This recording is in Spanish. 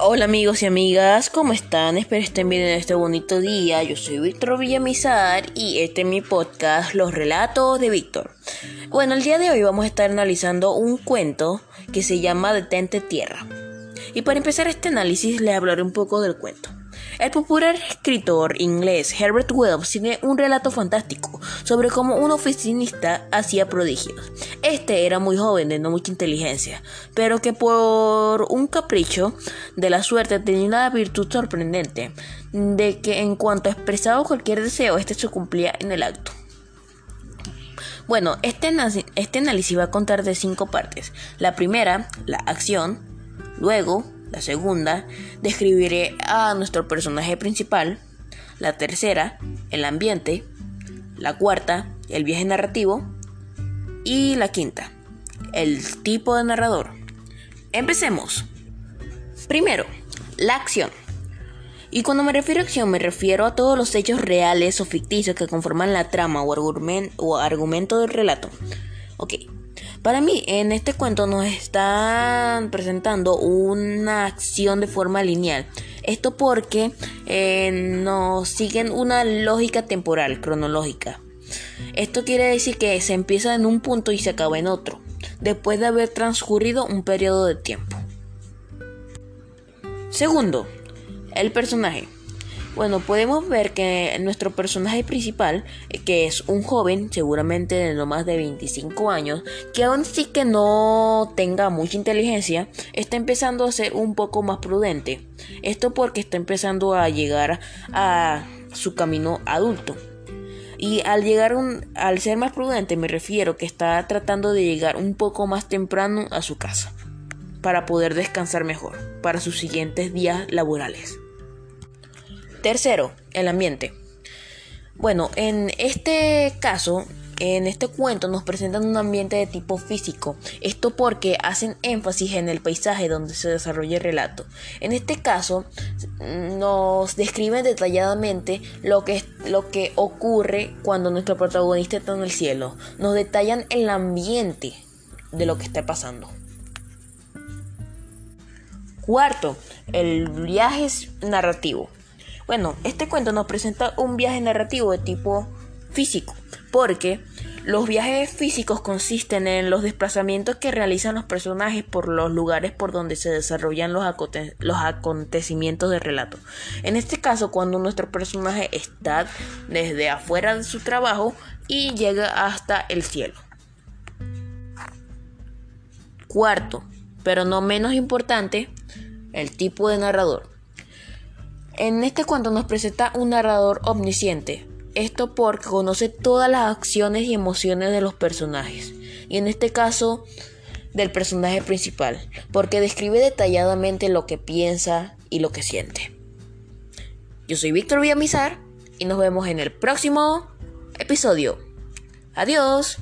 Hola amigos y amigas, ¿cómo están? Espero estén bien en este bonito día. Yo soy Víctor Villamizar y este es mi podcast Los Relatos de Víctor. Bueno, el día de hoy vamos a estar analizando un cuento que se llama Detente Tierra. Y para empezar este análisis les hablaré un poco del cuento. El popular escritor inglés Herbert Wells tiene un relato fantástico sobre cómo un oficinista hacía prodigios. Este era muy joven, de no mucha inteligencia, pero que por un capricho de la suerte tenía una virtud sorprendente, de que en cuanto expresaba cualquier deseo, este se cumplía en el acto. Bueno, este, este análisis va a contar de cinco partes. La primera, la acción, luego la segunda, describiré a nuestro personaje principal. La tercera, el ambiente. La cuarta, el viaje narrativo. Y la quinta, el tipo de narrador. Empecemos. Primero, la acción. Y cuando me refiero a acción me refiero a todos los hechos reales o ficticios que conforman la trama o, argumento del relato. Ok, para mí, en este cuento nos están presentando una acción de forma lineal. Esto porque eh, nos siguen una lógica temporal, cronológica. Esto quiere decir que se empieza en un punto y se acaba en otro, después de haber transcurrido un periodo de tiempo. Segundo, el personaje. Bueno, podemos ver que nuestro personaje principal, que es un joven, seguramente de no más de 25 años, que aún sí que no tenga mucha inteligencia, está empezando a ser un poco más prudente. Esto porque está empezando a llegar a su camino adulto. Y al llegar al ser más prudente me refiero que está tratando de llegar un poco más temprano a su casa para poder descansar mejor para sus siguientes días laborales. Tercero, el ambiente. Bueno, en este caso, en este cuento nos presentan un ambiente de tipo físico, esto porque hacen énfasis en el paisaje donde se desarrolla el relato. En este caso nos describen detalladamente lo que, lo que ocurre cuando nuestro protagonista está en el cielo. Nos detallan el ambiente de lo que está pasando. Cuarto, el viaje narrativo. Bueno, este cuento nos presenta un viaje narrativo de tipo físico, porque los viajes físicos consisten en los desplazamientos que realizan los personajes por los lugares por donde se desarrollan los, acontecimientos del relato. En este caso, cuando nuestro personaje está desde afuera de su trabajo y llega hasta el cielo. Cuarto, pero no menos importante, el tipo de narrador. En este cuento nos presenta un narrador omnisciente, esto porque conoce todas las acciones y emociones de los personajes, y en este caso del personaje principal, porque describe detalladamente lo que piensa y lo que siente. Yo soy Víctor Villamizar y nos vemos en el próximo episodio. Adiós.